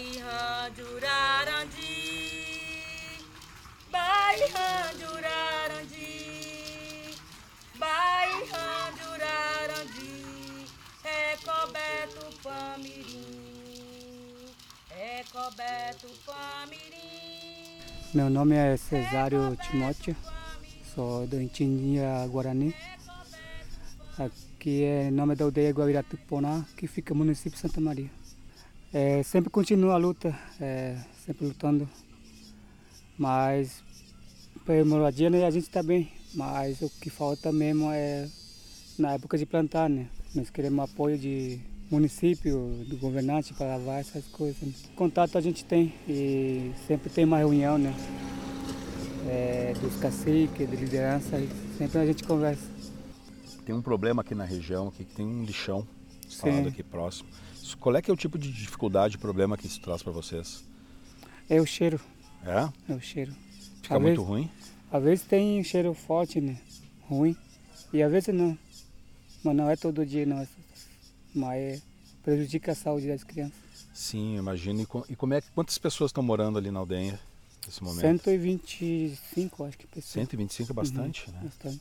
Bayhan Jurarandi, Bairro Jurarandi, Bairro Jurarandi, é coberto Pamirim, é coberto Pamirim. Meu nome é Cesário é Timóteo, sou do Intindia Guarani. É Aqui é nome da aldeia Guaviratuponá, que fica no município de Santa Maria. É, sempre continua a luta, é, sempre lutando, mas para moradia né, a gente está bem, mas o que falta mesmo é na época de plantar, né? Nós queremos apoio de município, do governante para lavar essas coisas. Né? Contato a gente tem e sempre tem uma reunião, né? É, dos caciques, de liderança, sempre a gente conversa. Tem um problema aqui na região, que tem um lixão instalado aqui próximo. Qual é que é o tipo de dificuldade, problema que isso traz para vocês? É o cheiro. É? É o cheiro. Fica às muito vezes, ruim? Às vezes tem um cheiro forte, né? Ruim. E às vezes não. Mas não é todo dia, não. Mas prejudica a saúde das crianças. Sim, imagino. E como é que quantas pessoas estão morando ali na aldeia nesse momento? 125, acho que pessoas. 125 é bastante, uhum, né? Bastante.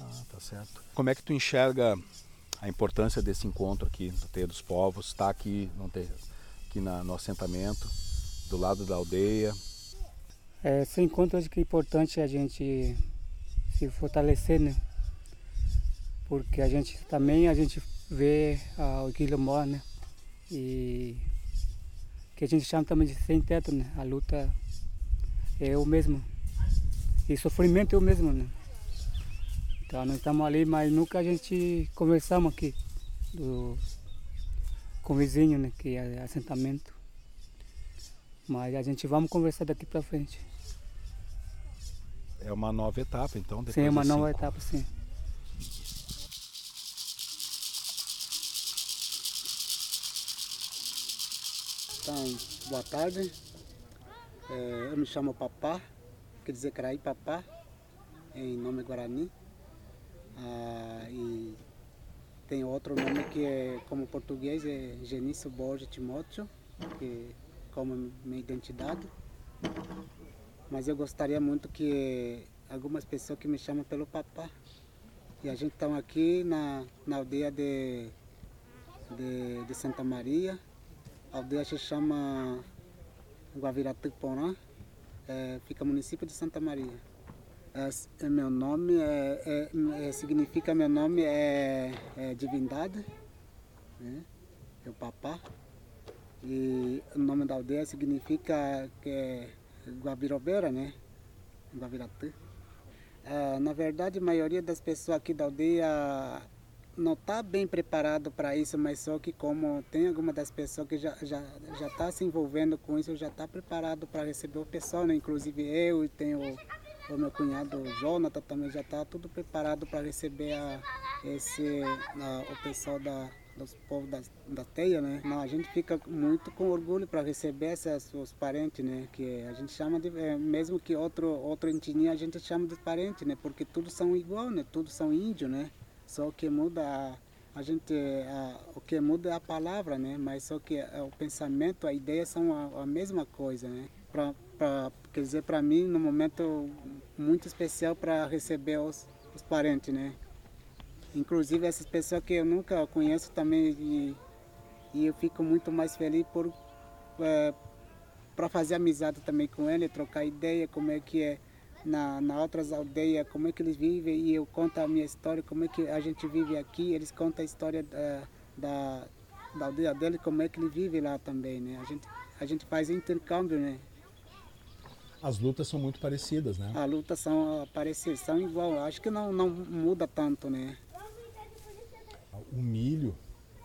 Ah, tá certo. Como é que tu enxerga a importância desse encontro aqui no Teia dos Povos, estar tá aqui, no, aqui na, no assentamento, do lado da aldeia? É, esse encontro acho que é importante a gente se fortalecer, né? Porque a gente também a gente vê ah, o Quilombo, né? E que a gente chama também de sem teto, né? A luta é o mesmo. E sofrimento é o mesmo, né? Então nós estamos ali, mas nunca a gente conversamos aqui do, com o vizinho, né? Que é assentamento. Mas a gente vamos conversar daqui para frente. É uma nova etapa, então? Sim, é uma nova cinco. etapa, sim. Então, boa tarde. É, eu me chamo Papá, quer dizer Caraí Papá, em nome Guarani. Ah, e tem outro nome que é, como português, é Genício Borges Timóteo, que como minha identidade. Mas eu gostaria muito que algumas pessoas que me chamam pelo papá. E a gente está aqui na, na aldeia de, de, de Santa Maria, a aldeia se chama Guaviratuporã, é, fica no município de Santa Maria. É, meu nome é, é, é, significa meu nome é, é divindade, né? é o papá. E o nome da aldeia significa que é Guabirobeira, né? Guaviratu. É, na verdade, a maioria das pessoas aqui da aldeia não está bem preparado para isso, mas só que como tem alguma das pessoas que já já já está se envolvendo com isso, já está preparado para receber o pessoal, né? Inclusive eu e tenho o, meu cunhado Jonathan também já está tudo preparado para receber a, esse a, o pessoal da dos povos da, da teia, né? Não, a gente fica muito com orgulho para receber esses os parentes, né? Que a gente chama de, é, mesmo que outro outro etnia a gente chama de parente, né? Porque todos são igual, né? Todos são índios, né? Só que muda a, a gente, a, o que muda é a palavra, né? Mas só que a, o pensamento, a ideia são a, a mesma coisa, né? Pra, pra, quer dizer, para mim, no momento muito especial para receber os, os parentes, né? Inclusive essas pessoas que eu nunca conheço também e, e eu fico muito mais feliz por é, para fazer amizade também com ele, trocar ideia, como é que é na, na outras aldeias, como é que eles vivem e eu conto a minha história, como é que a gente vive aqui, eles contam a história da, da, da aldeia dele, como é que ele vive lá também, né? A gente, a gente faz intercâmbio, né? As lutas são muito parecidas, né? As lutas são parecidas, são igual, acho que não, não muda tanto, né? O milho,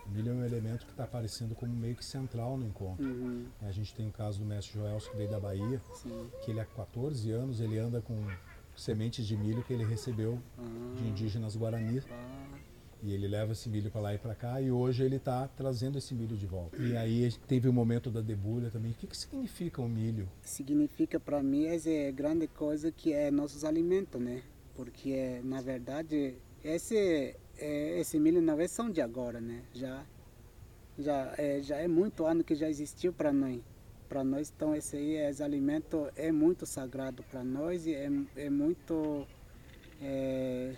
o milho é um elemento que está aparecendo como meio que central no encontro. Uhum. A gente tem o caso do mestre Joel, que veio da Bahia, Sim. que ele há 14 anos ele anda com sementes de milho que ele recebeu uhum. de indígenas guaranis. Ah. E ele leva esse milho para lá e para cá e hoje ele está trazendo esse milho de volta. E aí teve o momento da debulha também. O que, que significa o milho? Significa para mim é grande coisa que é nossos alimentos, né? Porque na verdade esse é, esse milho não é só de agora, né? Já, já, é, já é muito ano que já existiu para nós. Para nós, então, esse aí, esse alimento é muito sagrado para nós e é, é muito... É,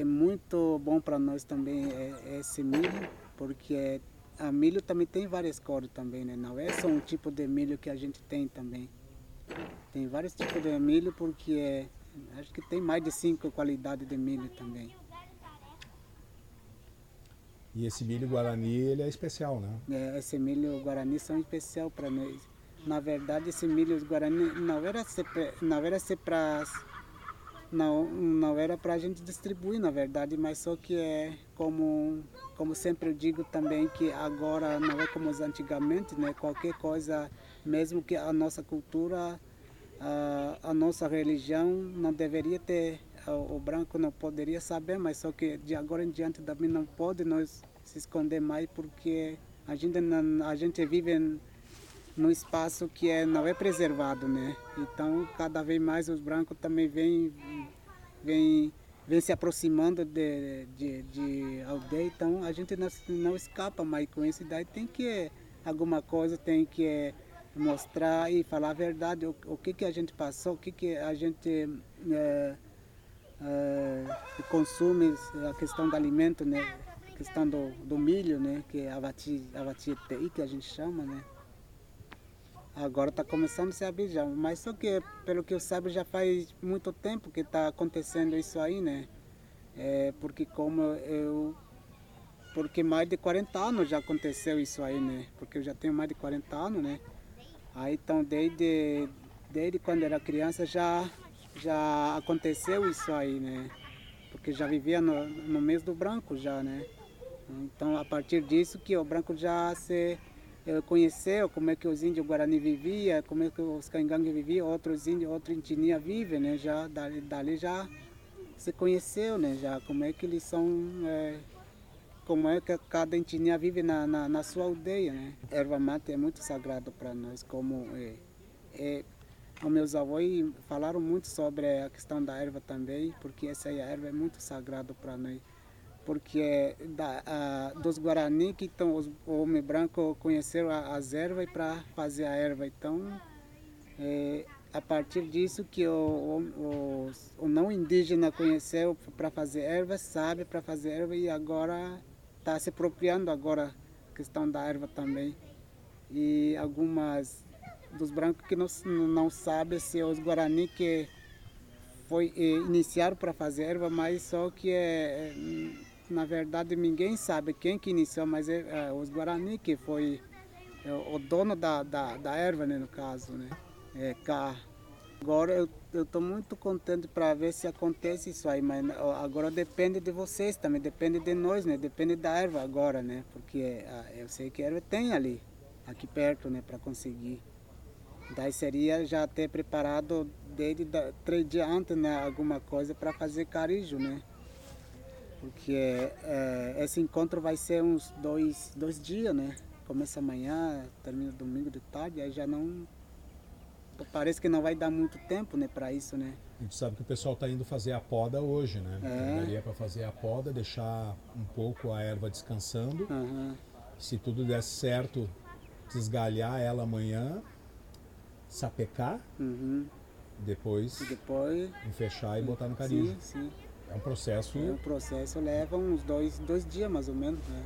é muito bom para nós também é, é esse milho, porque é, a milho também tem várias cores também, né? Não é só um tipo de milho que a gente tem também. Tem vários tipos de milho porque é, acho que tem mais de cinco qualidades de milho também. E esse milho guarani ele é especial, né? É, esse milho guarani são especial para nós. Na verdade, esse milho guarani não era não era para não, não era para a gente distribuir, na verdade, mas só que é como, como sempre eu digo também que agora não é como antigamente, né? Qualquer coisa, mesmo que a nossa cultura, a, a nossa religião não deveria ter, o, branco não poderia saber, mas só que de agora em diante também não pode nós se esconder mais porque a gente, a gente vive num espaço que é, não é preservado, né? Então, cada vez mais os brancos também vêm vem, vem se aproximando de, de, de aldeia, então a gente não, não escapa mais com isso, daí tem que, alguma coisa tem que mostrar e falar a verdade, o, o que, que a gente passou, o que, que a gente é, é, consome, a questão do alimento, né? a questão do, do milho, né? que é a que a gente chama, né? Agora está começando a se abrir já, mas só que, pelo que eu saiba, já faz muito tempo que está acontecendo isso aí, né? É, porque como eu... Porque mais de 40 anos já aconteceu isso aí, né? Porque eu já tenho mais de 40 anos, né? Aí então, desde, desde quando era criança já, já aconteceu isso aí, né? Porque já vivia no, no mês do branco já, né? Então, a partir disso que o branco já se conheceu como é que os índios Guarani viviam, como é que os cangangue viviam, outros índios, outros etnia vivem, né? Já dali, dali já se conheceu, né? Já como é que eles são, é, como é que cada etnia vive na, na, na, sua aldeia, né? Erva mate é muito sagrado para nós, como é, é, os meus avós falaram muito sobre a questão da erva também, porque essa erva é muito sagrada para nós porque da, a, dos Guarani que então, os homens brancos conheceram as ervas para fazer a erva. Então, é, a partir disso que o, o, o, não indígena conheceu para fazer erva, sabe para fazer erva e agora está se apropriando agora questão da erva também. E algumas dos brancos que não, não sabem se os Guarani que foi eh, iniciaram para fazer erva, mas só que é, é na verdade ninguém sabe quem que iniciou, mas é, é os Guarani que foi é, o dono da, da, da erva, né, no caso, né? É, cá. Agora eu estou muito contente para ver se acontece isso aí, mas agora depende de vocês também, depende de nós, né? Depende da erva agora, né? Porque é, eu sei que a erva tem ali, aqui perto, né, para conseguir. Daí seria já ter preparado desde três dias antes, né, alguma coisa para fazer carijo, né? Porque é, esse encontro vai ser uns dois, dois dias, né? Começa amanhã, termina domingo de tarde, aí já não. Parece que não vai dar muito tempo né, para isso, né? A gente sabe que o pessoal está indo fazer a poda hoje, né? É. Daria para fazer a poda, deixar um pouco a erva descansando. Uhum. Se tudo der certo, desgalhar ela amanhã, sapecar, uhum. depois, depois fechar e botar no carinho. Sim, sim. É um processo. É, o processo leva uns dois, dois dias mais ou menos, né?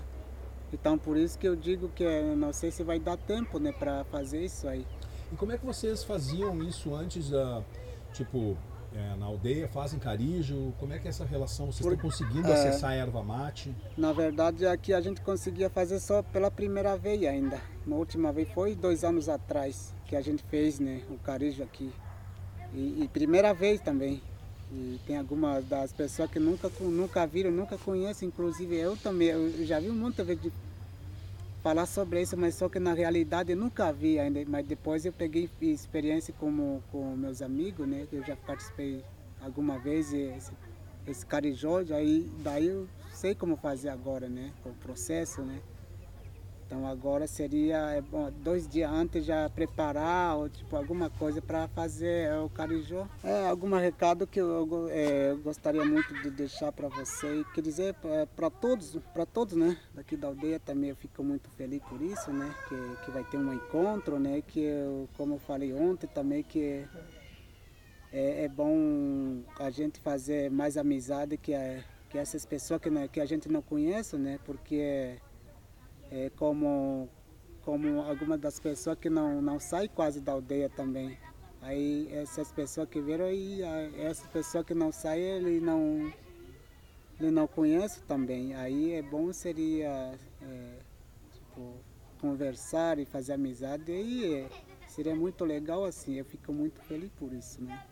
Então por isso que eu digo que não sei se vai dar tempo, né, para fazer isso aí. E como é que vocês faziam isso antes da, tipo, é, na aldeia, fazem carijo? Como é que é essa relação? Vocês por, estão conseguindo é, acessar a erva mate? Na verdade, aqui a gente conseguia fazer só pela primeira vez ainda. Na última vez foi dois anos atrás que a gente fez, né, o carijo aqui. E, e primeira vez também. E tem algumas das pessoas que nunca, nunca viram, nunca conhecem, inclusive eu também, eu já vi muita vez de falar sobre isso, mas só que na realidade eu nunca vi ainda, mas depois eu peguei experiência com, com meus amigos, né, eu já participei alguma vez esse, esse carijó, aí daí eu sei como fazer agora, né, o processo, né. Então agora seria é bom, dois dias antes já preparar ou tipo alguma coisa para fazer é, o carijó. É algum recado que eu, é, eu gostaria muito de deixar para você. Quer dizer para todos, para todos, né? Daqui da aldeia também eu fico muito feliz por isso, né? Que, que vai ter um encontro, né? Que eu, como eu falei ontem também que é, é bom a gente fazer mais amizade que, é, que essas pessoas que, que a gente não conhece, né? Porque é, como, como algumas das pessoas que não, não saem quase da aldeia também. Aí essas pessoas que viram e essa pessoa que não sai, ele não, ele não conhece também. Aí é bom seria é, tipo, conversar e fazer amizade e é, seria muito legal assim. Eu fico muito feliz por isso, né?